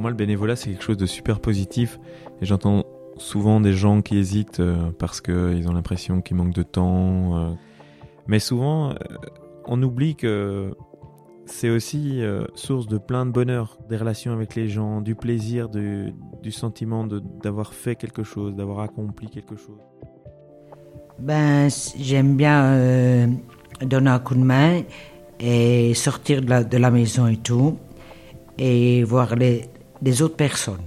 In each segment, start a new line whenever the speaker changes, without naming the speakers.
moi, le bénévolat, c'est quelque chose de super positif. Et j'entends souvent des gens qui hésitent euh, parce qu'ils ont l'impression qu'il manque de temps. euh. Mais souvent, euh, on oublie que c'est aussi source de plein de bonheur, des relations avec les gens, du plaisir, du, du sentiment d'avoir fait quelque chose, d'avoir accompli quelque chose.
Ben, j'aime bien donner un coup de main et sortir de la, de la maison et tout, et voir les, les autres personnes.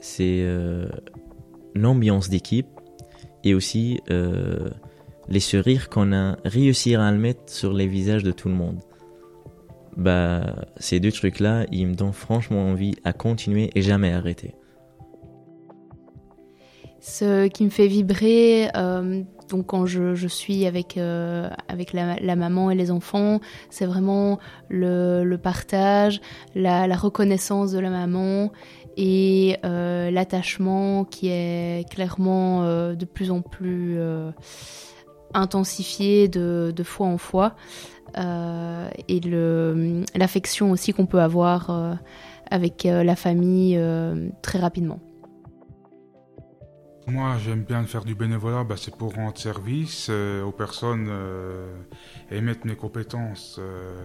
c'est euh, l'ambiance d'équipe et aussi euh, les sourires qu'on a réussi à mettre sur les visages de tout le monde. Bah, ces deux trucs-là, ils me donnent franchement envie à continuer et jamais arrêter.
Ce qui me fait vibrer, euh, donc quand je, suis avec, euh, avec la, maman et les enfants, c'est vraiment le, partage, la, reconnaissance de la maman et euh, l'attachement qui est clairement de plus en plus intensifié de, fois en fois. Et l'affection aussi qu'on peut avoir avec la famille très rapidement.
Moi, j'aime bien faire du bénévolat, bah, c'est pour rendre service euh, aux personnes euh, et mettre mes compétences euh,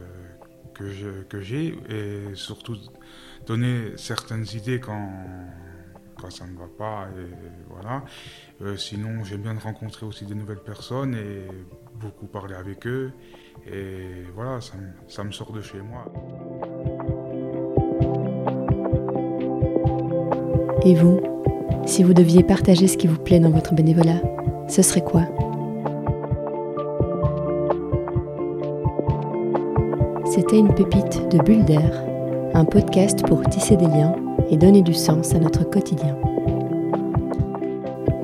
que que j'ai et surtout donner certaines idées quand, quand ça ne va pas. Et voilà. Sinon, j'aime bien rencontrer aussi des nouvelles personnes et beaucoup parler avec eux. Et voilà, ça, ça me sort de chez moi.
Et vous, si vous deviez partager ce qui vous plaît dans votre bénévolat, ce serait quoi C'était une pépite de Bulle d'air, un podcast pour tisser des liens et donner du sens à notre quotidien.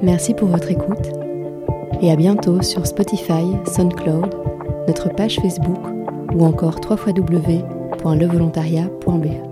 Merci pour votre écoute et à bientôt sur Spotify, SoundCloud, notre page Facebook ou encore www.levolontariat.be.